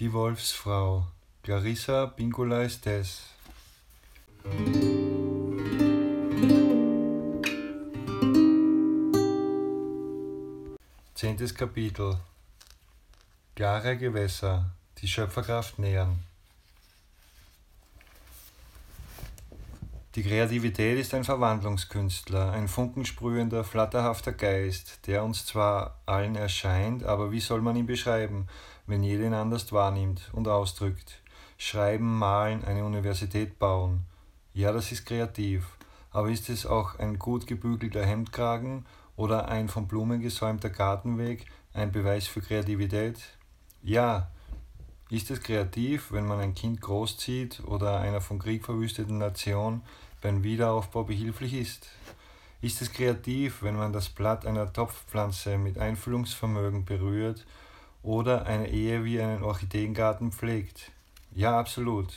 Die Wolfsfrau. Clarissa Pincula Estes Zehntes Kapitel. Klare Gewässer, die Schöpferkraft nähern. Die Kreativität ist ein Verwandlungskünstler, ein funkensprühender, flatterhafter Geist, der uns zwar allen erscheint, aber wie soll man ihn beschreiben, wenn jeder ihn anders wahrnimmt und ausdrückt? Schreiben, malen, eine Universität bauen. Ja, das ist kreativ, aber ist es auch ein gut gebügelter Hemdkragen oder ein von Blumen gesäumter Gartenweg ein Beweis für Kreativität? Ja. Ist es kreativ, wenn man ein Kind großzieht oder einer vom Krieg verwüsteten Nation beim Wiederaufbau behilflich ist? Ist es kreativ, wenn man das Blatt einer Topfpflanze mit Einfühlungsvermögen berührt oder eine Ehe wie einen Orchideengarten pflegt? Ja, absolut.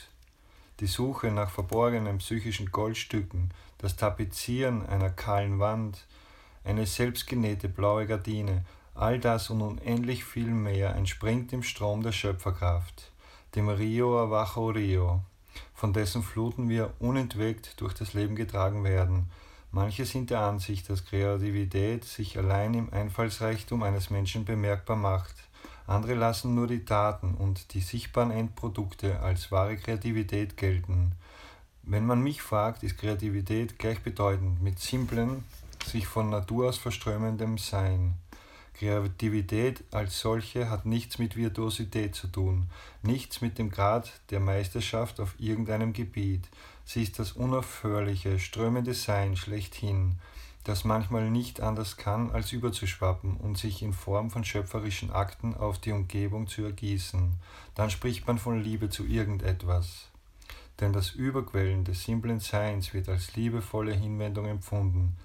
Die Suche nach verborgenen psychischen Goldstücken, das Tapezieren einer kahlen Wand, eine selbstgenähte blaue Gardine, all das und unendlich viel mehr entspringt dem Strom der Schöpferkraft, dem Rio Avajo Rio, von dessen Fluten wir unentwegt durch das Leben getragen werden. Manche sind der Ansicht, dass Kreativität sich allein im Einfallsreichtum eines Menschen bemerkbar macht. Andere lassen nur die Taten und die sichtbaren Endprodukte als wahre Kreativität gelten. Wenn man mich fragt, ist Kreativität gleichbedeutend mit simplen, sich von Natur aus verströmendem Sein. Kreativität als solche hat nichts mit Virtuosität zu tun, nichts mit dem Grad der Meisterschaft auf irgendeinem Gebiet. Sie ist das unaufhörliche, strömende Sein schlechthin, das manchmal nicht anders kann, als überzuschwappen und sich in Form von schöpferischen Akten auf die Umgebung zu ergießen. Dann spricht man von Liebe zu irgendetwas. Denn das Überquellen des simplen Seins wird als liebevolle Hinwendung empfunden,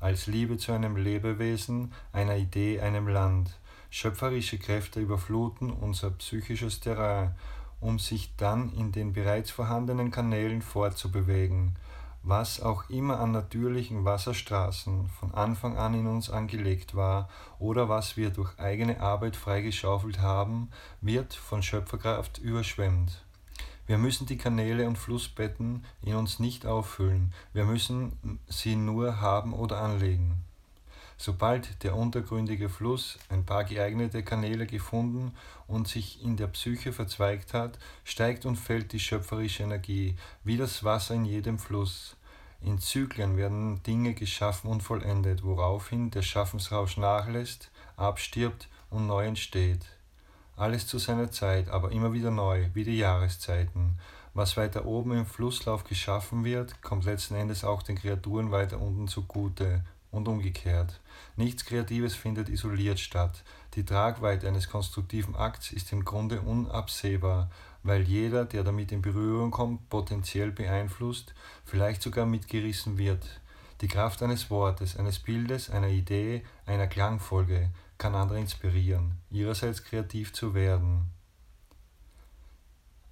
als Liebe zu einem Lebewesen, einer Idee, einem Land. Schöpferische Kräfte überfluten unser psychisches Terrain, um sich dann in den bereits vorhandenen Kanälen fortzubewegen. Was auch immer an natürlichen Wasserstraßen von Anfang an in uns angelegt war oder was wir durch eigene Arbeit freigeschaufelt haben, wird von Schöpferkraft überschwemmt. Wir müssen die Kanäle und Flussbetten in uns nicht auffüllen, wir müssen sie nur haben oder anlegen. Sobald der untergründige Fluss ein paar geeignete Kanäle gefunden und sich in der Psyche verzweigt hat, steigt und fällt die schöpferische Energie, wie das Wasser in jedem Fluss. In Zyklen werden Dinge geschaffen und vollendet, woraufhin der Schaffensrausch nachlässt, abstirbt und neu entsteht. Alles zu seiner Zeit, aber immer wieder neu, wie die Jahreszeiten. Was weiter oben im Flusslauf geschaffen wird, kommt letzten Endes auch den Kreaturen weiter unten zugute und umgekehrt. Nichts Kreatives findet isoliert statt. Die Tragweite eines konstruktiven Akts ist im Grunde unabsehbar, weil jeder, der damit in Berührung kommt, potenziell beeinflusst, vielleicht sogar mitgerissen wird. Die Kraft eines Wortes, eines Bildes, einer Idee, einer Klangfolge, kann andere inspirieren, ihrerseits kreativ zu werden.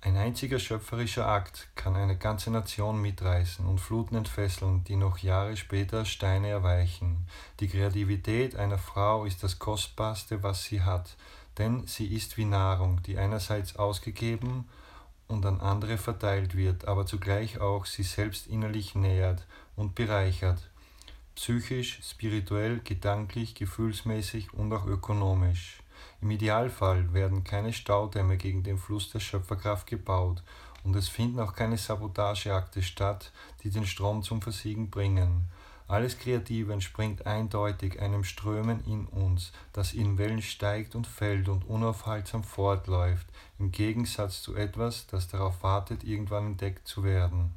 Ein einziger schöpferischer Akt kann eine ganze Nation mitreißen und Fluten entfesseln, die noch Jahre später Steine erweichen. Die Kreativität einer Frau ist das Kostbarste, was sie hat, denn sie ist wie Nahrung, die einerseits ausgegeben und an andere verteilt wird, aber zugleich auch sie selbst innerlich nährt und bereichert psychisch, spirituell, gedanklich, gefühlsmäßig und auch ökonomisch. Im Idealfall werden keine Staudämme gegen den Fluss der Schöpferkraft gebaut und es finden auch keine Sabotageakte statt, die den Strom zum Versiegen bringen. Alles Kreative entspringt eindeutig einem Strömen in uns, das in Wellen steigt und fällt und unaufhaltsam fortläuft, im Gegensatz zu etwas, das darauf wartet, irgendwann entdeckt zu werden.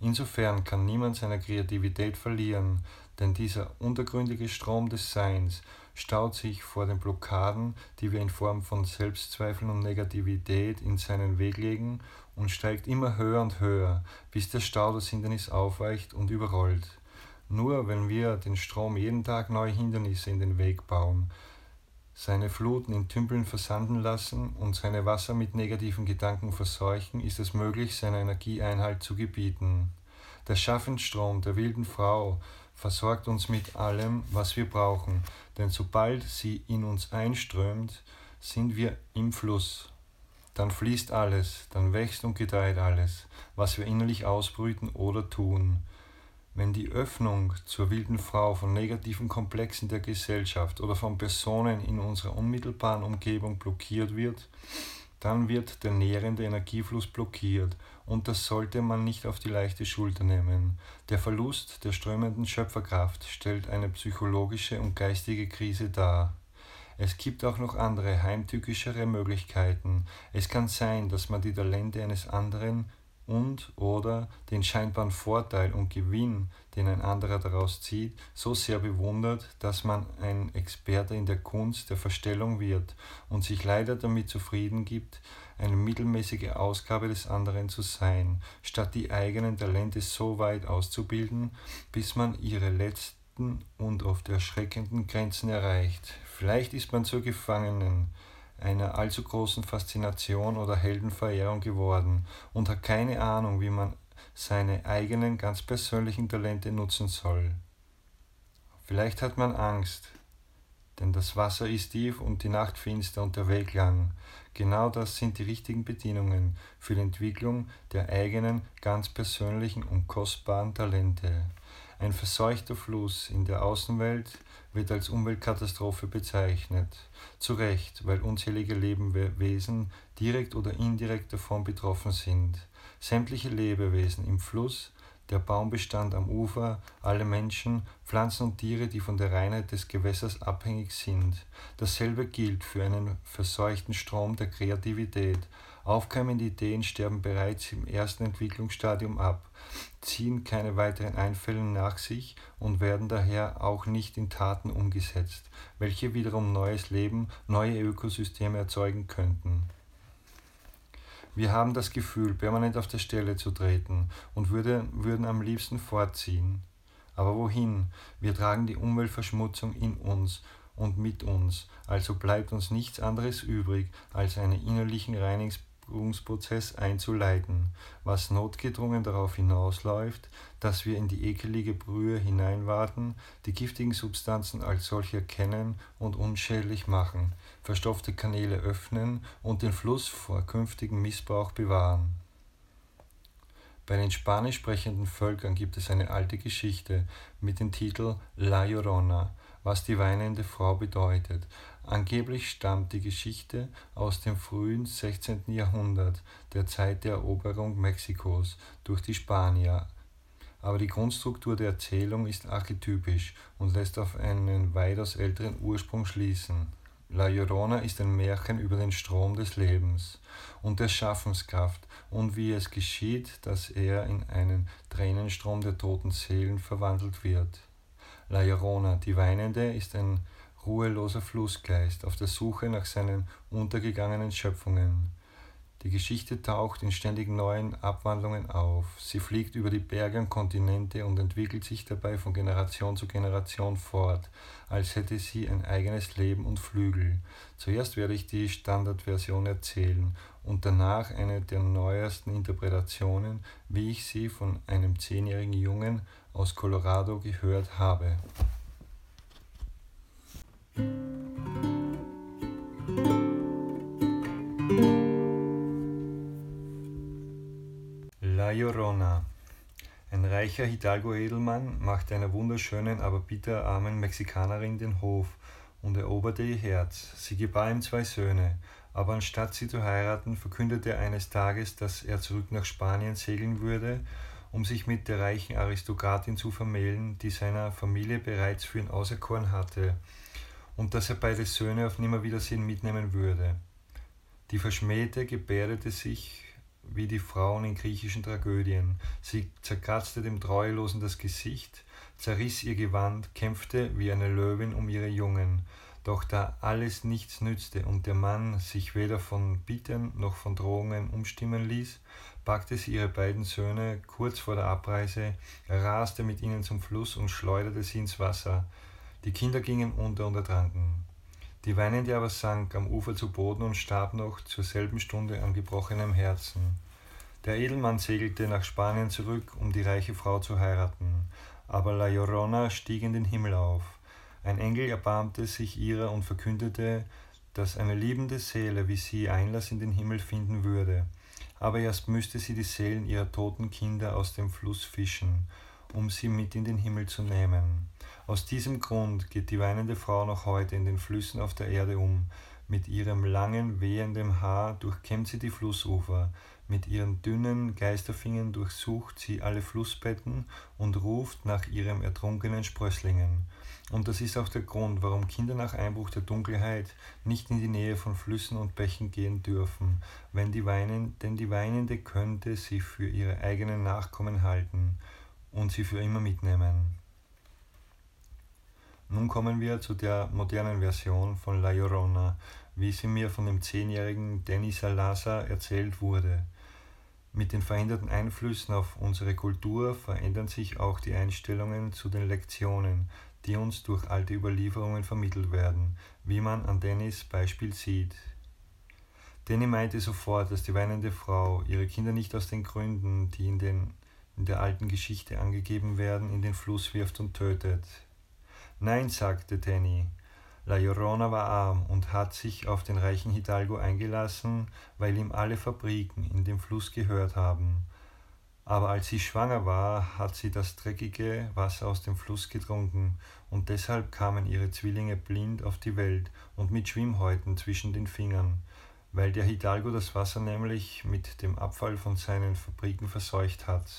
Insofern kann niemand seiner Kreativität verlieren, denn dieser untergründige Strom des Seins staut sich vor den Blockaden, die wir in Form von Selbstzweifeln und Negativität in seinen Weg legen, und steigt immer höher und höher, bis der Stau das Hindernis aufweicht und überrollt. Nur wenn wir den Strom jeden Tag neue Hindernisse in den Weg bauen, seine Fluten in Tümpeln versanden lassen und seine Wasser mit negativen Gedanken verseuchen, ist es möglich, seiner Energie Einhalt zu gebieten. Der Schaffensstrom der wilden Frau versorgt uns mit allem, was wir brauchen, denn sobald sie in uns einströmt, sind wir im Fluss. dann fließt alles, dann wächst und gedeiht alles, was wir innerlich ausbrüten oder tun. Wenn die Öffnung zur wilden Frau von negativen Komplexen der Gesellschaft oder von Personen in unserer unmittelbaren Umgebung blockiert wird, dann wird der nährende Energiefluss blockiert und das sollte man nicht auf die leichte Schulter nehmen. Der Verlust der strömenden Schöpferkraft stellt eine psychologische und geistige Krise dar. Es gibt auch noch andere, heimtückischere Möglichkeiten. Es kann sein, dass man die Talente eines anderen und oder den scheinbaren Vorteil und Gewinn, den ein anderer daraus zieht, so sehr bewundert, dass man ein Experte in der Kunst der Verstellung wird und sich leider damit zufrieden gibt, eine mittelmäßige Ausgabe des anderen zu sein, statt die eigenen Talente so weit auszubilden, bis man ihre letzten und oft erschreckenden Grenzen erreicht. Vielleicht ist man zur Gefangenen einer allzu großen Faszination oder Heldenverehrung geworden und hat keine Ahnung, wie man seine eigenen ganz persönlichen Talente nutzen soll. Vielleicht hat man Angst, denn das Wasser ist tief und die Nacht finster und der Weg lang. Genau das sind die richtigen Bedingungen für die Entwicklung der eigenen, ganz persönlichen und kostbaren Talente. Ein verseuchter Fluss in der Außenwelt wird als Umweltkatastrophe bezeichnet. Zu Recht, weil unzählige Lebewesen direkt oder indirekt davon betroffen sind. Sämtliche Lebewesen im Fluss, der Baumbestand am Ufer, alle Menschen, Pflanzen und Tiere, die von der Reinheit des Gewässers abhängig sind. Dasselbe gilt für einen verseuchten Strom der Kreativität, Aufkeimende Ideen sterben bereits im ersten Entwicklungsstadium ab, ziehen keine weiteren Einfälle nach sich und werden daher auch nicht in Taten umgesetzt, welche wiederum neues Leben, neue Ökosysteme erzeugen könnten. Wir haben das Gefühl, permanent auf der Stelle zu treten und würde, würden am liebsten fortziehen. Aber wohin? Wir tragen die Umweltverschmutzung in uns und mit uns, also bleibt uns nichts anderes übrig, als einen innerlichen Reinigungs Reinigungsprozess einzuleiten, was notgedrungen darauf hinausläuft, dass wir in die ekelige Brühe hineinwarten, die giftigen Substanzen als solche erkennen und unschädlich machen, verstopfte Kanäle öffnen und den Fluss vor künftigem Missbrauch bewahren. Bei den spanisch sprechenden Völkern gibt es eine alte Geschichte mit dem Titel La Llorona, was die weinende Frau bedeutet. Angeblich stammt die Geschichte aus dem frühen 16. Jahrhundert, der Zeit der Eroberung Mexikos durch die Spanier. Aber die Grundstruktur der Erzählung ist archetypisch und lässt auf einen weitaus älteren Ursprung schließen. La Llorona ist ein Märchen über den Strom des Lebens und der Schaffenskraft und wie es geschieht, dass er in einen Tränenstrom der toten Seelen verwandelt wird. La Llorona, die Weinende, ist ein ruheloser Flussgeist auf der Suche nach seinen untergegangenen Schöpfungen. Die Geschichte taucht in ständig neuen Abwandlungen auf. Sie fliegt über die Berge und Kontinente und entwickelt sich dabei von Generation zu Generation fort, als hätte sie ein eigenes Leben und Flügel. Zuerst werde ich die Standardversion erzählen und danach eine der neuesten Interpretationen, wie ich sie von einem zehnjährigen Jungen aus Colorado gehört habe. La Llorona. Ein reicher Hidalgo-Edelmann machte einer wunderschönen, aber bitterarmen Mexikanerin den Hof und eroberte ihr Herz. Sie gebar ihm zwei Söhne, aber anstatt sie zu heiraten, verkündete er eines Tages, dass er zurück nach Spanien segeln würde, um sich mit der reichen Aristokratin zu vermählen, die seiner Familie bereits für ihn auserkoren hatte und dass er beide Söhne auf Nimmerwiedersehen mitnehmen würde. Die Verschmähte gebärdete sich wie die Frauen in griechischen Tragödien. Sie zerkratzte dem Treulosen das Gesicht, zerriss ihr Gewand, kämpfte wie eine Löwin um ihre Jungen. Doch da alles nichts nützte und der Mann sich weder von Bitten noch von Drohungen umstimmen ließ, packte sie ihre beiden Söhne kurz vor der Abreise, raste mit ihnen zum Fluss und schleuderte sie ins Wasser. Die Kinder gingen unter und ertranken. Die Weinende aber sank am Ufer zu Boden und starb noch zur selben Stunde an gebrochenem Herzen. Der Edelmann segelte nach Spanien zurück, um die reiche Frau zu heiraten, aber La Llorona stieg in den Himmel auf. Ein Engel erbarmte sich ihrer und verkündete, dass eine liebende Seele wie sie Einlass in den Himmel finden würde, aber erst müsste sie die Seelen ihrer toten Kinder aus dem Fluss fischen, um sie mit in den Himmel zu nehmen. Aus diesem Grund geht die weinende Frau noch heute in den Flüssen auf der Erde um. Mit ihrem langen, wehenden Haar durchkämmt sie die Flussufer, mit ihren dünnen Geisterfingern durchsucht sie alle Flussbetten und ruft nach ihrem ertrunkenen Sprösslingen. Und das ist auch der Grund, warum Kinder nach Einbruch der Dunkelheit nicht in die Nähe von Flüssen und Bächen gehen dürfen, wenn die weinen, denn die Weinende könnte sie für ihre eigenen Nachkommen halten und sie für immer mitnehmen. Nun kommen wir zu der modernen Version von La Llorona, wie sie mir von dem zehnjährigen Denis Salazar erzählt wurde. Mit den veränderten Einflüssen auf unsere Kultur verändern sich auch die Einstellungen zu den Lektionen, die uns durch alte Überlieferungen vermittelt werden, wie man an Dennis Beispiel sieht. Denny meinte sofort, dass die weinende Frau ihre Kinder nicht aus den Gründen, die in, den, in der alten Geschichte angegeben werden, in den Fluss wirft und tötet. Nein, sagte Danny, La Llorona war arm und hat sich auf den reichen Hidalgo eingelassen, weil ihm alle Fabriken in dem Fluss gehört haben. Aber als sie schwanger war, hat sie das dreckige Wasser aus dem Fluss getrunken, und deshalb kamen ihre Zwillinge blind auf die Welt und mit Schwimmhäuten zwischen den Fingern, weil der Hidalgo das Wasser nämlich mit dem Abfall von seinen Fabriken verseucht hat.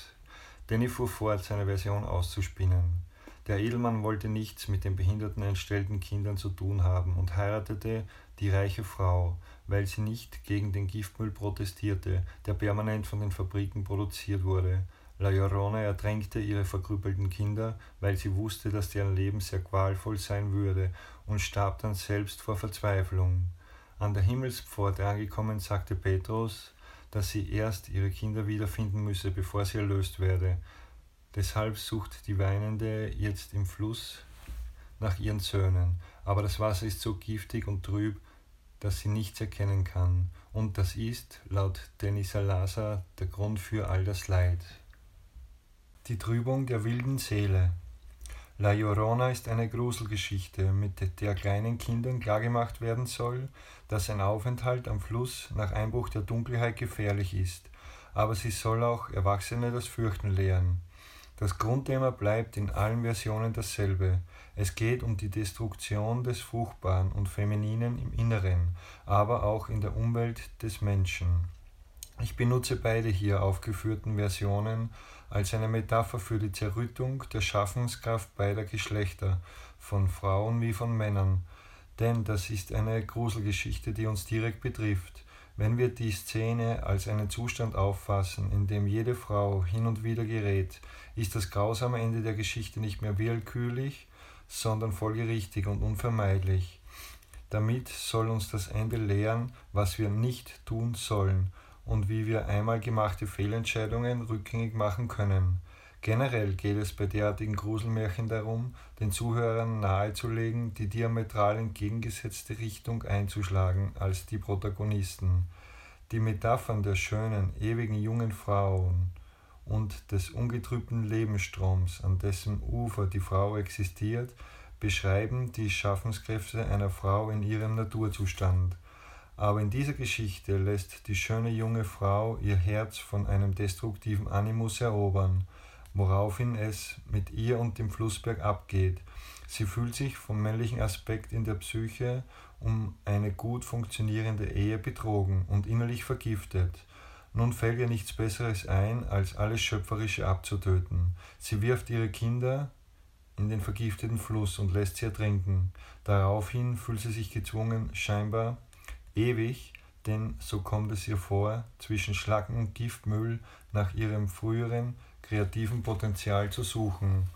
Danny fuhr fort, seine Version auszuspinnen. Der Edelmann wollte nichts mit den behinderten entstellten Kindern zu tun haben und heiratete die reiche Frau, weil sie nicht gegen den Giftmüll protestierte, der permanent von den Fabriken produziert wurde. La Llorona ertränkte ihre verkrüppelten Kinder, weil sie wusste, dass deren Leben sehr qualvoll sein würde, und starb dann selbst vor Verzweiflung. An der Himmelspforte angekommen, sagte Petrus, dass sie erst ihre Kinder wiederfinden müsse, bevor sie erlöst werde. Deshalb sucht die Weinende jetzt im Fluss nach ihren Söhnen, aber das Wasser ist so giftig und trüb, dass sie nichts erkennen kann, und das ist, laut Denis Salazar, der Grund für all das Leid. Die Trübung der wilden Seele. La Llorona ist eine Gruselgeschichte, mit der kleinen Kindern klargemacht werden soll, dass ein Aufenthalt am Fluss nach Einbruch der Dunkelheit gefährlich ist, aber sie soll auch Erwachsene das Fürchten lehren. Das Grundthema bleibt in allen Versionen dasselbe. Es geht um die Destruktion des Fruchtbaren und Femininen im Inneren, aber auch in der Umwelt des Menschen. Ich benutze beide hier aufgeführten Versionen als eine Metapher für die Zerrüttung der Schaffenskraft beider Geschlechter, von Frauen wie von Männern, denn das ist eine Gruselgeschichte, die uns direkt betrifft. Wenn wir die Szene als einen Zustand auffassen, in dem jede Frau hin und wieder gerät, ist das grausame Ende der Geschichte nicht mehr willkürlich, sondern folgerichtig und unvermeidlich. Damit soll uns das Ende lehren, was wir nicht tun sollen und wie wir einmal gemachte Fehlentscheidungen rückgängig machen können. Generell geht es bei derartigen Gruselmärchen darum, den Zuhörern nahezulegen, die diametral entgegengesetzte Richtung einzuschlagen als die Protagonisten. Die Metaphern der schönen, ewigen jungen Frauen und des ungetrübten Lebensstroms, an dessen Ufer die Frau existiert, beschreiben die Schaffenskräfte einer Frau in ihrem Naturzustand. Aber in dieser Geschichte lässt die schöne junge Frau ihr Herz von einem destruktiven Animus erobern woraufhin es mit ihr und dem Flussberg abgeht. Sie fühlt sich vom männlichen Aspekt in der Psyche um eine gut funktionierende Ehe betrogen und innerlich vergiftet. Nun fällt ihr nichts Besseres ein, als alles Schöpferische abzutöten. Sie wirft ihre Kinder in den vergifteten Fluss und lässt sie ertrinken. Daraufhin fühlt sie sich gezwungen, scheinbar ewig, denn so kommt es ihr vor, zwischen Schlacken und Giftmüll nach ihrem früheren kreativen Potenzial zu suchen,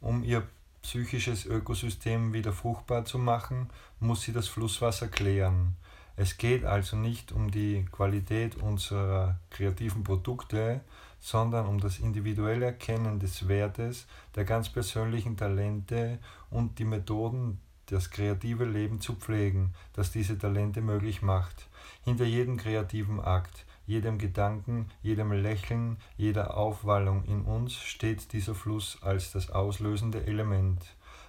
um ihr psychisches Ökosystem wieder fruchtbar zu machen, muss sie das Flusswasser klären. Es geht also nicht um die Qualität unserer kreativen Produkte, sondern um das individuelle Erkennen des Wertes, der ganz persönlichen Talente und die Methoden, das kreative Leben zu pflegen, das diese Talente möglich macht. Hinter jedem kreativen Akt jedem Gedanken, jedem Lächeln, jeder Aufwallung in uns steht dieser Fluss als das auslösende Element.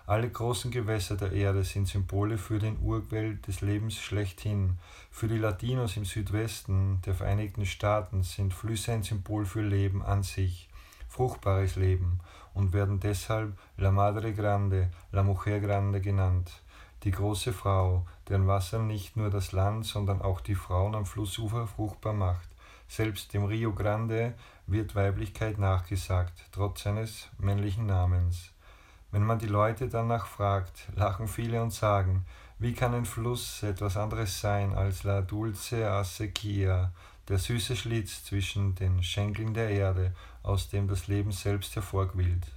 Alle großen Gewässer der Erde sind Symbole für den Urquell des Lebens schlechthin. Für die Latinos im Südwesten der Vereinigten Staaten sind Flüsse ein Symbol für Leben an sich, fruchtbares Leben, und werden deshalb La Madre Grande, La Mujer Grande genannt. Die große Frau, deren Wasser nicht nur das Land, sondern auch die Frauen am Flussufer fruchtbar macht. Selbst dem Rio Grande wird Weiblichkeit nachgesagt, trotz seines männlichen Namens. Wenn man die Leute danach fragt, lachen viele und sagen, wie kann ein Fluss etwas anderes sein als la dulce acequia, der süße Schlitz zwischen den Schenkeln der Erde, aus dem das Leben selbst hervorquillt.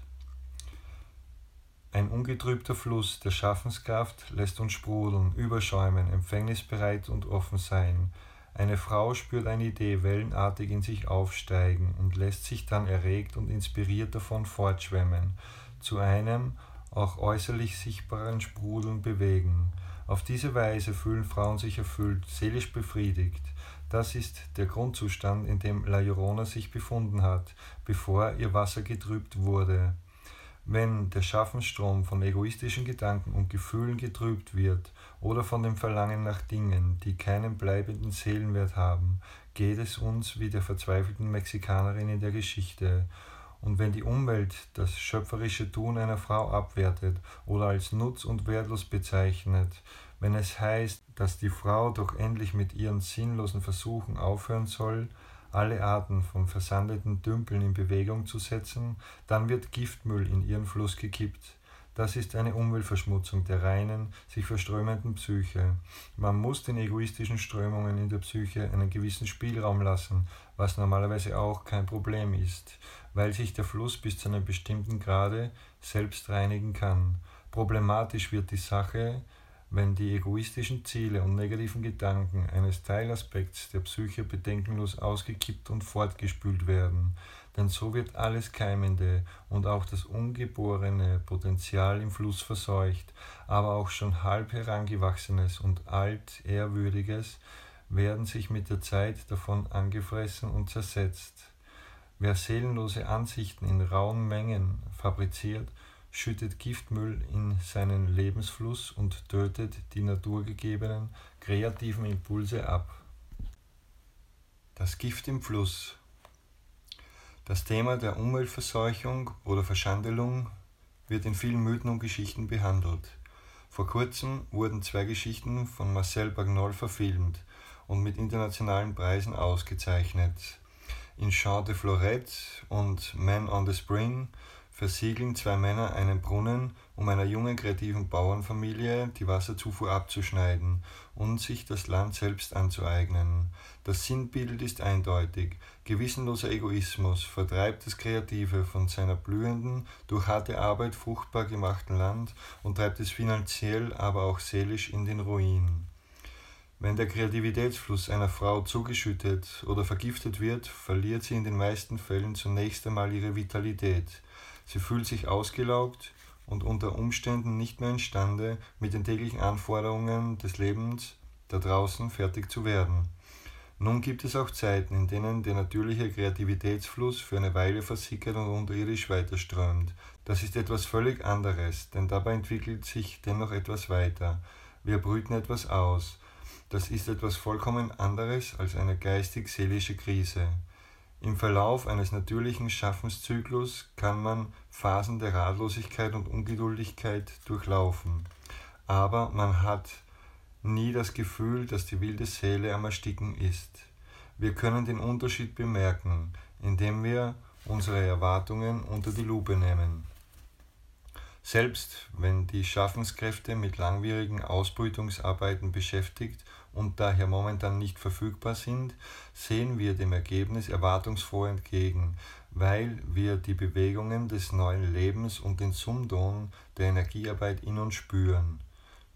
Ein ungetrübter Fluss der Schaffenskraft lässt uns sprudeln, überschäumen, empfängnisbereit und offen sein. Eine Frau spürt eine Idee wellenartig in sich aufsteigen und lässt sich dann erregt und inspiriert davon fortschwemmen zu einem auch äußerlich sichtbaren Sprudeln bewegen. Auf diese Weise fühlen Frauen sich erfüllt, seelisch befriedigt. Das ist der Grundzustand, in dem La Llorona sich befunden hat, bevor ihr Wasser getrübt wurde. Wenn der Schaffensstrom von egoistischen Gedanken und Gefühlen getrübt wird oder von dem Verlangen nach Dingen, die keinen bleibenden Seelenwert haben, geht es uns wie der verzweifelten Mexikanerin in der Geschichte. Und wenn die Umwelt das schöpferische Tun einer Frau abwertet oder als nutz- und wertlos bezeichnet, wenn es heißt, dass die Frau doch endlich mit ihren sinnlosen Versuchen aufhören soll, alle Arten von versandeten Dümpeln in Bewegung zu setzen, dann wird Giftmüll in ihren Fluss gekippt. Das ist eine Umweltverschmutzung der reinen, sich verströmenden Psyche. Man muss den egoistischen Strömungen in der Psyche einen gewissen Spielraum lassen, was normalerweise auch kein Problem ist weil sich der Fluss bis zu einem bestimmten Grade selbst reinigen kann. Problematisch wird die Sache, wenn die egoistischen Ziele und negativen Gedanken eines Teilaspekts der Psyche bedenkenlos ausgekippt und fortgespült werden, denn so wird alles Keimende und auch das ungeborene Potenzial im Fluss verseucht, aber auch schon halb herangewachsenes und altehrwürdiges werden sich mit der Zeit davon angefressen und zersetzt. Wer seelenlose Ansichten in rauen Mengen fabriziert, schüttet Giftmüll in seinen Lebensfluss und tötet die naturgegebenen kreativen Impulse ab. Das Gift im Fluss. Das Thema der Umweltverseuchung oder Verschandelung wird in vielen Mythen und Geschichten behandelt. Vor kurzem wurden zwei Geschichten von Marcel Bagnol verfilmt und mit internationalen Preisen ausgezeichnet. In Champ de Florette und Man on the Spring versiegeln zwei Männer einen Brunnen, um einer jungen kreativen Bauernfamilie die Wasserzufuhr abzuschneiden und sich das Land selbst anzueignen. Das Sinnbild ist eindeutig. Gewissenloser Egoismus vertreibt das Kreative von seiner blühenden, durch harte Arbeit fruchtbar gemachten Land und treibt es finanziell, aber auch seelisch in den Ruin. Wenn der Kreativitätsfluss einer Frau zugeschüttet oder vergiftet wird, verliert sie in den meisten Fällen zunächst einmal ihre Vitalität. Sie fühlt sich ausgelaugt und unter Umständen nicht mehr imstande, mit den täglichen Anforderungen des Lebens da draußen fertig zu werden. Nun gibt es auch Zeiten, in denen der natürliche Kreativitätsfluss für eine Weile versickert und unterirdisch weiterströmt. Das ist etwas völlig anderes, denn dabei entwickelt sich dennoch etwas weiter. Wir brüten etwas aus. Das ist etwas vollkommen anderes als eine geistig-seelische Krise. Im Verlauf eines natürlichen Schaffenszyklus kann man Phasen der Ratlosigkeit und Ungeduldigkeit durchlaufen, aber man hat nie das Gefühl, dass die wilde Seele am Ersticken ist. Wir können den Unterschied bemerken, indem wir unsere Erwartungen unter die Lupe nehmen. Selbst wenn die Schaffenskräfte mit langwierigen Ausbrütungsarbeiten beschäftigt und daher momentan nicht verfügbar sind, sehen wir dem Ergebnis erwartungsfroh entgegen, weil wir die Bewegungen des neuen Lebens und den Sumdon der Energiearbeit in uns spüren.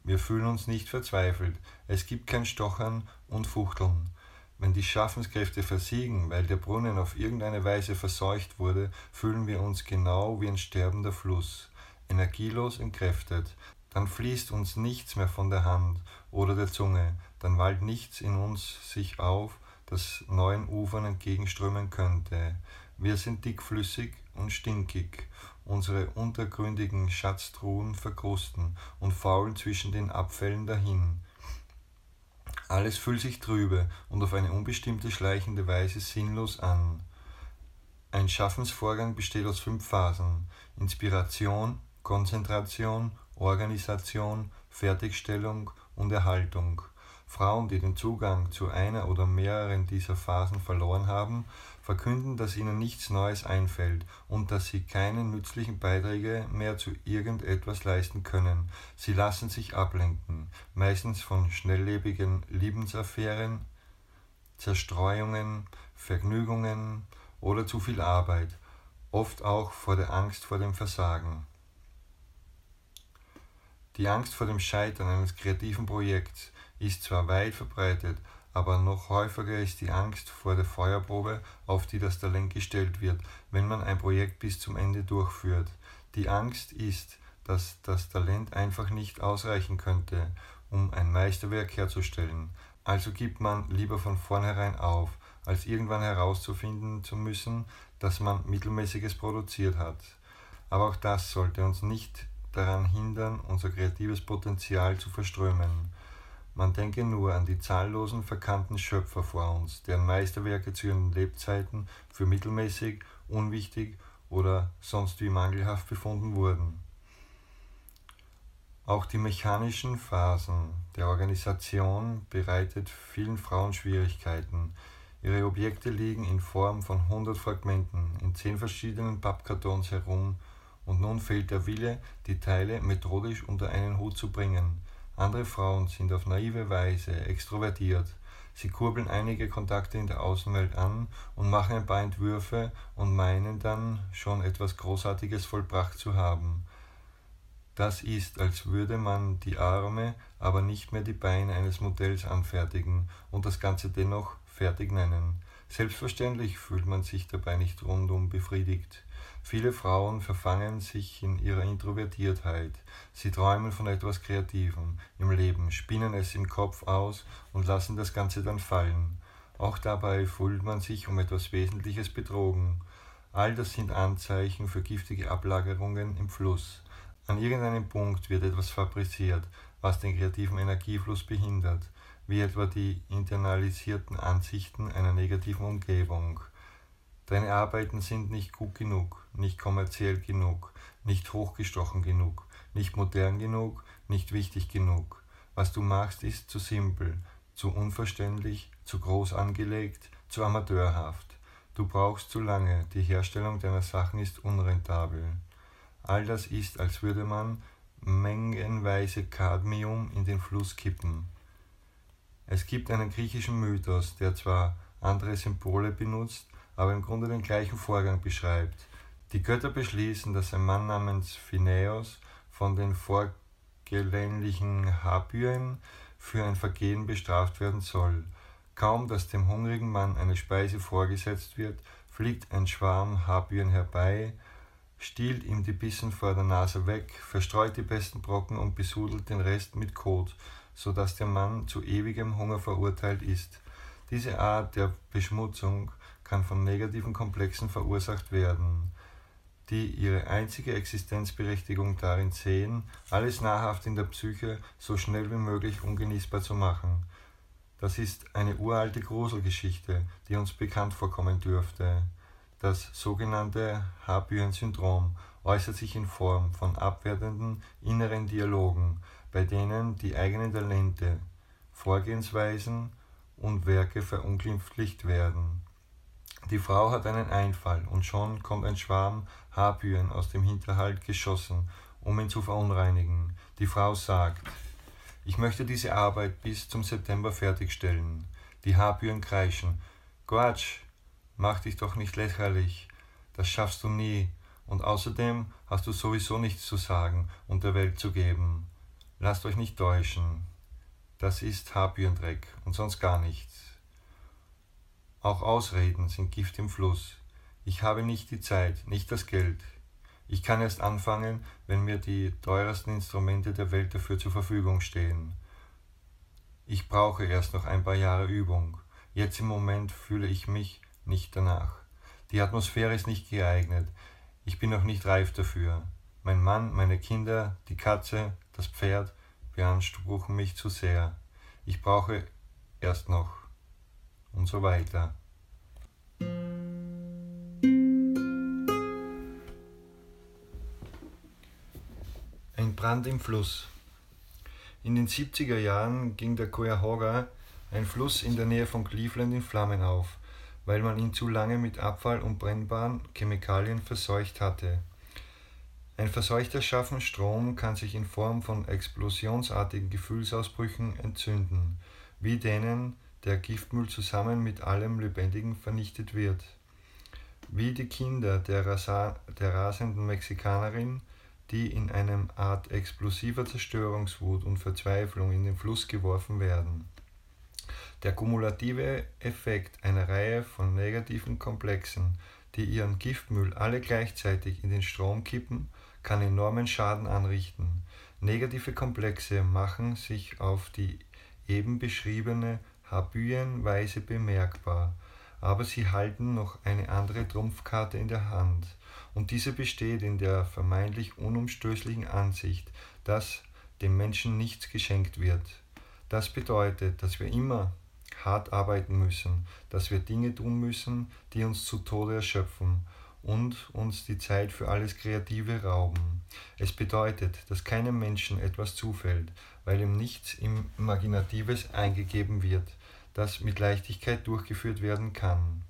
Wir fühlen uns nicht verzweifelt, es gibt kein Stochern und Fuchteln. Wenn die Schaffenskräfte versiegen, weil der Brunnen auf irgendeine Weise verseucht wurde, fühlen wir uns genau wie ein sterbender Fluss, energielos entkräftet, dann fließt uns nichts mehr von der Hand oder der Zunge, dann wallt nichts in uns sich auf, das neuen Ufern entgegenströmen könnte. Wir sind dickflüssig und stinkig, unsere untergründigen Schatztruhen verkrusten und faulen zwischen den Abfällen dahin. Alles fühlt sich trübe und auf eine unbestimmte schleichende Weise sinnlos an. Ein Schaffensvorgang besteht aus fünf Phasen Inspiration, Konzentration, Organisation, Fertigstellung und Erhaltung. Frauen, die den Zugang zu einer oder mehreren dieser Phasen verloren haben, verkünden, dass ihnen nichts Neues einfällt und dass sie keine nützlichen Beiträge mehr zu irgendetwas leisten können. Sie lassen sich ablenken, meistens von schnelllebigen Liebensaffären, Zerstreuungen, Vergnügungen oder zu viel Arbeit, oft auch vor der Angst vor dem Versagen. Die Angst vor dem Scheitern eines kreativen Projekts ist zwar weit verbreitet, aber noch häufiger ist die Angst vor der Feuerprobe, auf die das Talent gestellt wird, wenn man ein Projekt bis zum Ende durchführt. Die Angst ist, dass das Talent einfach nicht ausreichen könnte, um ein Meisterwerk herzustellen. Also gibt man lieber von vornherein auf, als irgendwann herauszufinden zu müssen, dass man Mittelmäßiges produziert hat. Aber auch das sollte uns nicht daran hindern, unser kreatives Potenzial zu verströmen. Man denke nur an die zahllosen verkannten Schöpfer vor uns, deren Meisterwerke zu ihren Lebzeiten für mittelmäßig, unwichtig oder sonst wie mangelhaft befunden wurden. Auch die mechanischen Phasen der Organisation bereitet vielen Frauen Schwierigkeiten. Ihre Objekte liegen in Form von 100 Fragmenten in zehn verschiedenen Pappkartons herum und nun fehlt der Wille, die Teile methodisch unter einen Hut zu bringen. Andere Frauen sind auf naive Weise extrovertiert. Sie kurbeln einige Kontakte in der Außenwelt an und machen ein paar Entwürfe und meinen dann schon etwas Großartiges vollbracht zu haben. Das ist, als würde man die Arme, aber nicht mehr die Beine eines Modells anfertigen und das Ganze dennoch fertig nennen. Selbstverständlich fühlt man sich dabei nicht rundum befriedigt. Viele Frauen verfangen sich in ihrer Introvertiertheit. Sie träumen von etwas Kreativem im Leben, spinnen es im Kopf aus und lassen das Ganze dann fallen. Auch dabei fühlt man sich um etwas Wesentliches betrogen. All das sind Anzeichen für giftige Ablagerungen im Fluss. An irgendeinem Punkt wird etwas fabriziert, was den kreativen Energiefluss behindert, wie etwa die internalisierten Ansichten einer negativen Umgebung. Deine Arbeiten sind nicht gut genug, nicht kommerziell genug, nicht hochgestochen genug, nicht modern genug, nicht wichtig genug. Was du machst, ist zu simpel, zu unverständlich, zu groß angelegt, zu amateurhaft. Du brauchst zu lange, die Herstellung deiner Sachen ist unrentabel. All das ist, als würde man mengenweise Cadmium in den Fluss kippen. Es gibt einen griechischen Mythos, der zwar andere Symbole benutzt, aber im Grunde den gleichen Vorgang beschreibt. Die Götter beschließen, dass ein Mann namens Phineos von den vorgeländlichen Habyen für ein Vergehen bestraft werden soll. Kaum, dass dem hungrigen Mann eine Speise vorgesetzt wird, fliegt ein Schwarm Habyen herbei, stiehlt ihm die Bissen vor der Nase weg, verstreut die besten Brocken und besudelt den Rest mit Kot, so dass der Mann zu ewigem Hunger verurteilt ist. Diese Art der Beschmutzung kann von negativen Komplexen verursacht werden, die ihre einzige Existenzberechtigung darin sehen, alles nahrhaft in der Psyche so schnell wie möglich ungenießbar zu machen. Das ist eine uralte Gruselgeschichte, die uns bekannt vorkommen dürfte. Das sogenannte Habyen-Syndrom äußert sich in Form von abwertenden inneren Dialogen, bei denen die eigenen Talente, Vorgehensweisen und Werke verunglimpflicht werden. Die Frau hat einen Einfall, und schon kommt ein Schwarm Habüren aus dem Hinterhalt geschossen, um ihn zu verunreinigen. Die Frau sagt, ich möchte diese Arbeit bis zum September fertigstellen. Die Habüren kreischen, Quatsch, mach dich doch nicht lächerlich, das schaffst du nie, und außerdem hast du sowieso nichts zu sagen und der Welt zu geben. Lasst euch nicht täuschen, das ist Habürendreck und sonst gar nichts. Auch Ausreden sind Gift im Fluss. Ich habe nicht die Zeit, nicht das Geld. Ich kann erst anfangen, wenn mir die teuersten Instrumente der Welt dafür zur Verfügung stehen. Ich brauche erst noch ein paar Jahre Übung. Jetzt im Moment fühle ich mich nicht danach. Die Atmosphäre ist nicht geeignet. Ich bin noch nicht reif dafür. Mein Mann, meine Kinder, die Katze, das Pferd beanspruchen mich zu sehr. Ich brauche erst noch und so weiter. Ein Brand im Fluss. In den 70er Jahren ging der Cuyahoga, ein Fluss in der Nähe von Cleveland, in Flammen auf, weil man ihn zu lange mit Abfall und brennbaren Chemikalien verseucht hatte. Ein verseuchter Schaffenstrom kann sich in Form von explosionsartigen Gefühlsausbrüchen entzünden, wie denen der Giftmüll zusammen mit allem Lebendigen vernichtet wird. Wie die Kinder der, Rasa der rasenden Mexikanerin, die in einem Art explosiver Zerstörungswut und Verzweiflung in den Fluss geworfen werden. Der kumulative Effekt einer Reihe von negativen Komplexen, die ihren Giftmüll alle gleichzeitig in den Strom kippen, kann enormen Schaden anrichten. Negative Komplexe machen sich auf die eben beschriebene Habyenweise bemerkbar, aber sie halten noch eine andere Trumpfkarte in der Hand, und diese besteht in der vermeintlich unumstößlichen Ansicht, dass dem Menschen nichts geschenkt wird. Das bedeutet, dass wir immer hart arbeiten müssen, dass wir Dinge tun müssen, die uns zu Tode erschöpfen und uns die Zeit für alles Kreative rauben. Es bedeutet, dass keinem Menschen etwas zufällt, weil ihm nichts Imaginatives eingegeben wird, das mit Leichtigkeit durchgeführt werden kann.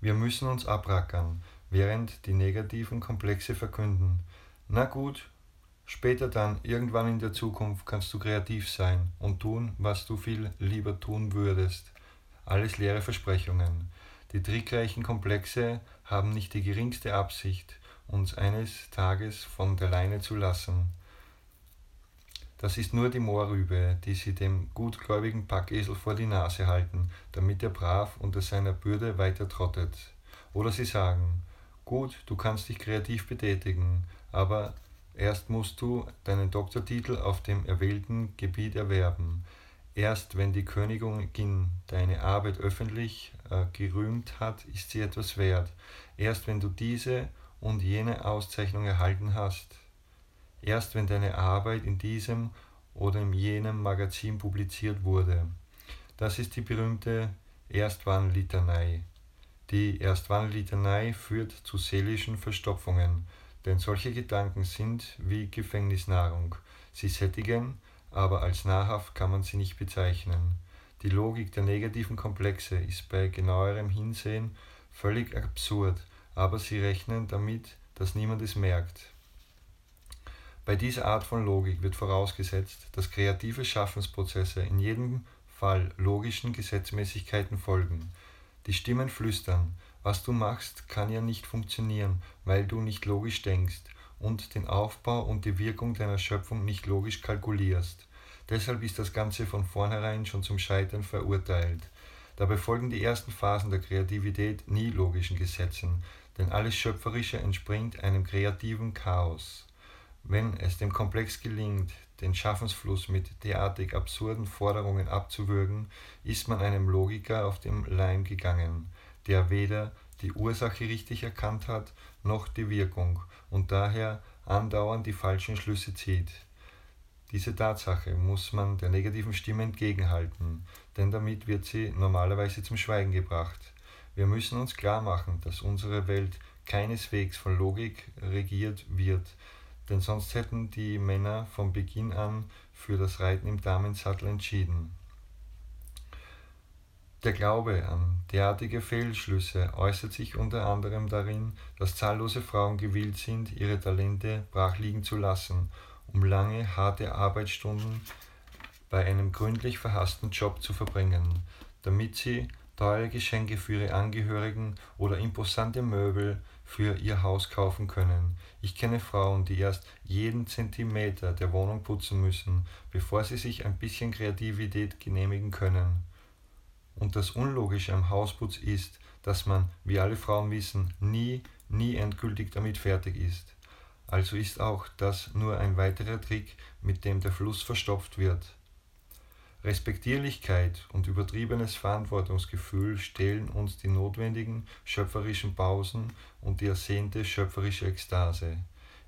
Wir müssen uns abrackern, während die negativen Komplexe verkünden. Na gut, später dann, irgendwann in der Zukunft, kannst du kreativ sein und tun, was du viel lieber tun würdest. Alles leere Versprechungen. Die trickreichen Komplexe haben nicht die geringste Absicht, uns eines Tages von der Leine zu lassen. Das ist nur die Moorrübe, die sie dem gutgläubigen Packesel vor die Nase halten, damit er brav unter seiner Bürde weiter trottet. Oder sie sagen, gut, du kannst dich kreativ betätigen, aber erst musst du deinen Doktortitel auf dem erwählten Gebiet erwerben. Erst wenn die Königin deine Arbeit öffentlich äh, gerühmt hat, ist sie etwas wert. Erst wenn du diese und jene Auszeichnung erhalten hast. Erst wenn deine Arbeit in diesem oder in jenem Magazin publiziert wurde. Das ist die berühmte Erstwarnlitanei. Die Erstwarnlitanei führt zu seelischen Verstopfungen, denn solche Gedanken sind wie Gefängnisnahrung. Sie sättigen, aber als nahrhaft kann man sie nicht bezeichnen. Die Logik der negativen Komplexe ist bei genauerem Hinsehen völlig absurd, aber sie rechnen damit, dass niemand es merkt. Bei dieser Art von Logik wird vorausgesetzt, dass kreative Schaffensprozesse in jedem Fall logischen Gesetzmäßigkeiten folgen. Die Stimmen flüstern, was du machst, kann ja nicht funktionieren, weil du nicht logisch denkst und den Aufbau und die Wirkung deiner Schöpfung nicht logisch kalkulierst. Deshalb ist das Ganze von vornherein schon zum Scheitern verurteilt. Dabei folgen die ersten Phasen der Kreativität nie logischen Gesetzen, denn alles Schöpferische entspringt einem kreativen Chaos. Wenn es dem Komplex gelingt, den Schaffensfluss mit derartig absurden Forderungen abzuwürgen, ist man einem Logiker auf den Leim gegangen, der weder die Ursache richtig erkannt hat, noch die Wirkung und daher andauernd die falschen Schlüsse zieht. Diese Tatsache muss man der negativen Stimme entgegenhalten, denn damit wird sie normalerweise zum Schweigen gebracht. Wir müssen uns klar machen, dass unsere Welt keineswegs von Logik regiert wird, denn sonst hätten die Männer von Beginn an für das Reiten im Damensattel entschieden. Der Glaube an derartige Fehlschlüsse äußert sich unter anderem darin, dass zahllose Frauen gewillt sind, ihre Talente brach liegen zu lassen, um lange, harte Arbeitsstunden bei einem gründlich verhassten Job zu verbringen, damit sie teure Geschenke für ihre Angehörigen oder imposante Möbel für ihr Haus kaufen können. Ich kenne Frauen, die erst jeden Zentimeter der Wohnung putzen müssen, bevor sie sich ein bisschen Kreativität genehmigen können. Und das Unlogische am Hausputz ist, dass man, wie alle Frauen wissen, nie, nie endgültig damit fertig ist. Also ist auch das nur ein weiterer Trick, mit dem der Fluss verstopft wird. Respektierlichkeit und übertriebenes Verantwortungsgefühl stehlen uns die notwendigen schöpferischen Pausen und die ersehnte schöpferische Ekstase.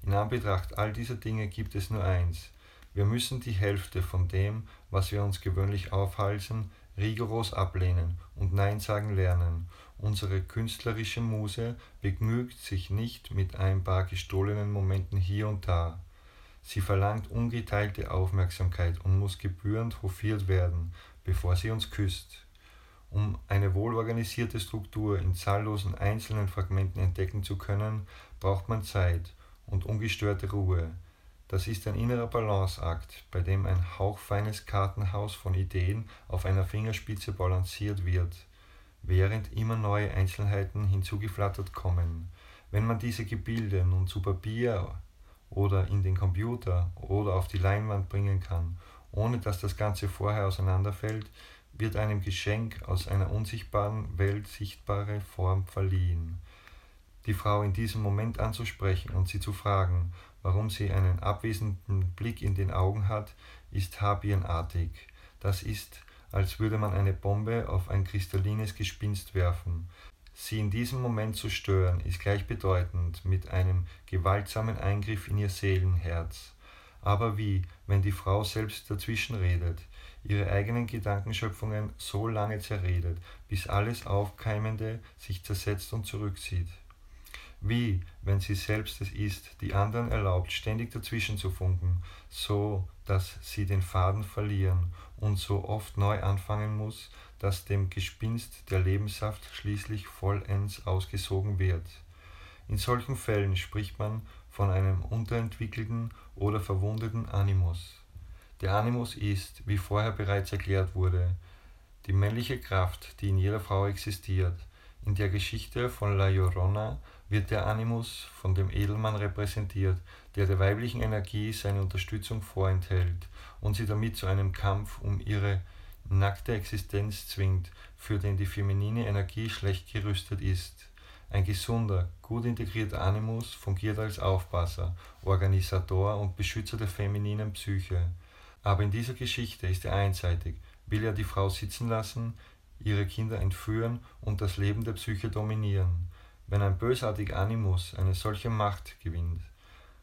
In Anbetracht all dieser Dinge gibt es nur eins. Wir müssen die Hälfte von dem, was wir uns gewöhnlich aufhalsen, rigoros ablehnen und Nein sagen lernen. Unsere künstlerische Muse begnügt sich nicht mit ein paar gestohlenen Momenten hier und da. Sie verlangt ungeteilte Aufmerksamkeit und muss gebührend hofiert werden, bevor sie uns küsst. Um eine wohlorganisierte Struktur in zahllosen einzelnen Fragmenten entdecken zu können, braucht man Zeit und ungestörte Ruhe. Das ist ein innerer Balanceakt, bei dem ein hauchfeines Kartenhaus von Ideen auf einer Fingerspitze balanciert wird, während immer neue Einzelheiten hinzugeflattert kommen. Wenn man diese Gebilde nun zu Papier oder in den Computer oder auf die Leinwand bringen kann, ohne dass das Ganze vorher auseinanderfällt, wird einem Geschenk aus einer unsichtbaren Welt sichtbare Form verliehen. Die Frau in diesem Moment anzusprechen und sie zu fragen, warum sie einen abwesenden Blick in den Augen hat, ist habierenartig. Das ist, als würde man eine Bombe auf ein kristallines Gespinst werfen. Sie in diesem Moment zu stören, ist gleichbedeutend mit einem gewaltsamen Eingriff in ihr Seelenherz. Aber wie, wenn die Frau selbst dazwischen redet, ihre eigenen Gedankenschöpfungen so lange zerredet, bis alles Aufkeimende sich zersetzt und zurückzieht? Wie, wenn sie selbst es ist, die anderen erlaubt, ständig dazwischen zu funken, so dass sie den Faden verlieren und so oft neu anfangen muss, dass dem Gespinst der Lebenssaft schließlich vollends ausgesogen wird. In solchen Fällen spricht man von einem unterentwickelten oder verwundeten Animus. Der Animus ist, wie vorher bereits erklärt wurde, die männliche Kraft, die in jeder Frau existiert. In der Geschichte von La Llorona wird der Animus von dem Edelmann repräsentiert, der der weiblichen Energie seine Unterstützung vorenthält und sie damit zu einem Kampf um ihre nackte Existenz zwingt, für den die feminine Energie schlecht gerüstet ist. Ein gesunder, gut integrierter Animus fungiert als Aufpasser, Organisator und Beschützer der femininen Psyche. Aber in dieser Geschichte ist er einseitig, will er die Frau sitzen lassen, ihre Kinder entführen und das Leben der Psyche dominieren. Wenn ein bösartiger Animus eine solche Macht gewinnt,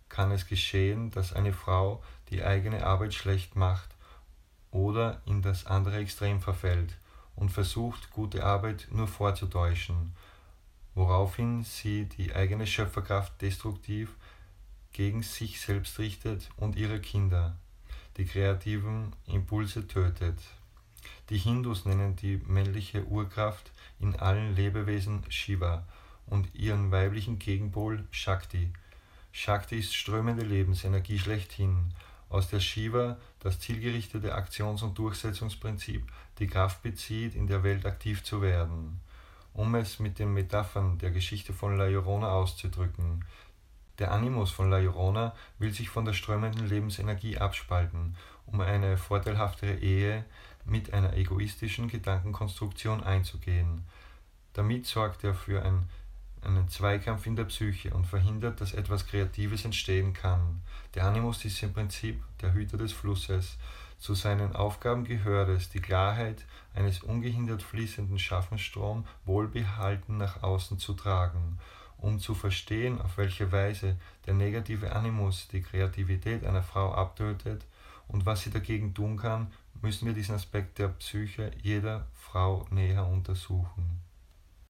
kann es geschehen, dass eine Frau die eigene Arbeit schlecht macht oder in das andere Extrem verfällt und versucht, gute Arbeit nur vorzutäuschen, woraufhin sie die eigene Schöpferkraft destruktiv gegen sich selbst richtet und ihre Kinder, die kreativen Impulse tötet. Die Hindus nennen die männliche Urkraft in allen Lebewesen Shiva und ihren weiblichen Gegenpol Shakti. Shakti ist strömende Lebensenergie schlechthin, aus der Shiva das zielgerichtete Aktions- und Durchsetzungsprinzip die Kraft bezieht, in der Welt aktiv zu werden. Um es mit den Metaphern der Geschichte von La Llorona auszudrücken, der Animus von La Llorona will sich von der strömenden Lebensenergie abspalten, um eine vorteilhaftere Ehe mit einer egoistischen Gedankenkonstruktion einzugehen. Damit sorgt er für ein einen Zweikampf in der Psyche und verhindert, dass etwas Kreatives entstehen kann. Der Animus ist im Prinzip der Hüter des Flusses. Zu seinen Aufgaben gehört es, die Klarheit eines ungehindert fließenden Schaffensstrom wohlbehalten nach außen zu tragen. Um zu verstehen, auf welche Weise der negative Animus die Kreativität einer Frau abtötet und was sie dagegen tun kann, müssen wir diesen Aspekt der Psyche jeder Frau näher untersuchen.